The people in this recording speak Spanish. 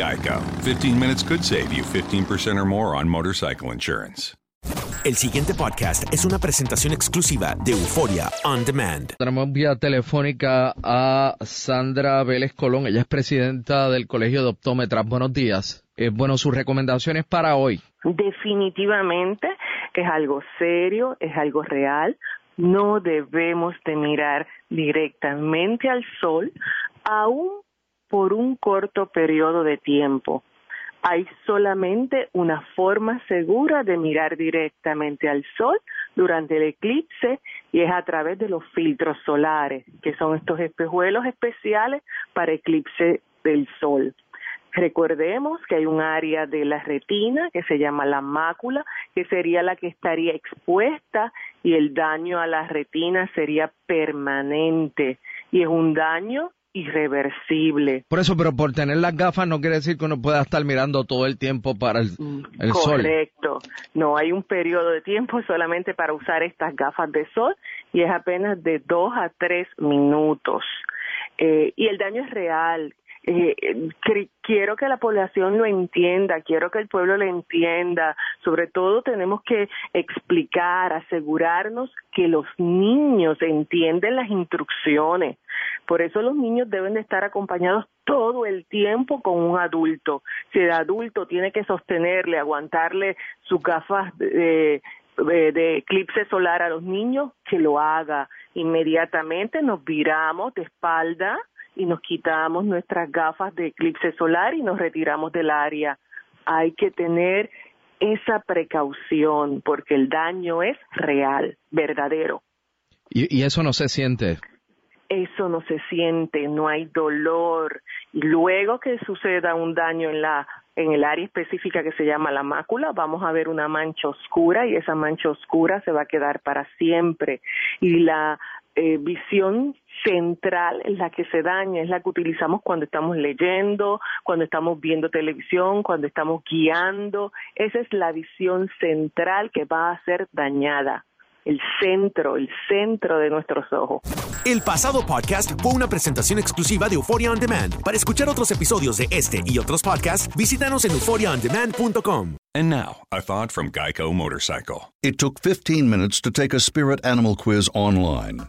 Geico. 15 minutes could save you 15% or more on motorcycle insurance. El siguiente podcast es una presentación exclusiva de Euforia On Demand. Tenemos vía telefónica a Sandra Vélez Colón. Ella es presidenta del Colegio de Optómetras. Buenos días. Eh, bueno, sus recomendaciones para hoy. Definitivamente es algo serio, es algo real. No debemos de mirar directamente al sol, aún por un corto periodo de tiempo. Hay solamente una forma segura de mirar directamente al sol durante el eclipse y es a través de los filtros solares, que son estos espejuelos especiales para eclipse del sol. Recordemos que hay un área de la retina que se llama la mácula, que sería la que estaría expuesta y el daño a la retina sería permanente y es un daño irreversible. Por eso, pero por tener las gafas no quiere decir que uno pueda estar mirando todo el tiempo para el, el sol. Correcto. No hay un periodo de tiempo solamente para usar estas gafas de sol y es apenas de dos a tres minutos. Eh, y el daño es real. Eh, quiero que la población lo entienda, quiero que el pueblo lo entienda. Sobre todo tenemos que explicar, asegurarnos que los niños entienden las instrucciones. Por eso los niños deben de estar acompañados todo el tiempo con un adulto. Si el adulto tiene que sostenerle, aguantarle sus gafas de, de eclipse solar a los niños, que lo haga. Inmediatamente nos viramos de espalda y nos quitamos nuestras gafas de eclipse solar y nos retiramos del área. Hay que tener esa precaución porque el daño es real, verdadero. Y, y eso no se siente. Eso no se siente, no hay dolor. Y luego que suceda un daño en la en el área específica que se llama la mácula, vamos a ver una mancha oscura y esa mancha oscura se va a quedar para siempre. Y la eh, visión central es la que se daña, es la que utilizamos cuando estamos leyendo, cuando estamos viendo televisión, cuando estamos guiando. Esa es la visión central que va a ser dañada. El centro, el centro de nuestros ojos. El pasado podcast fue una presentación exclusiva de Euphoria On Demand. Para escuchar otros episodios de este y otros podcasts, visítanos en euphoriaondemand.com. And now, a thought from Geico Motorcycle. It took 15 minutes to take a spirit animal quiz online.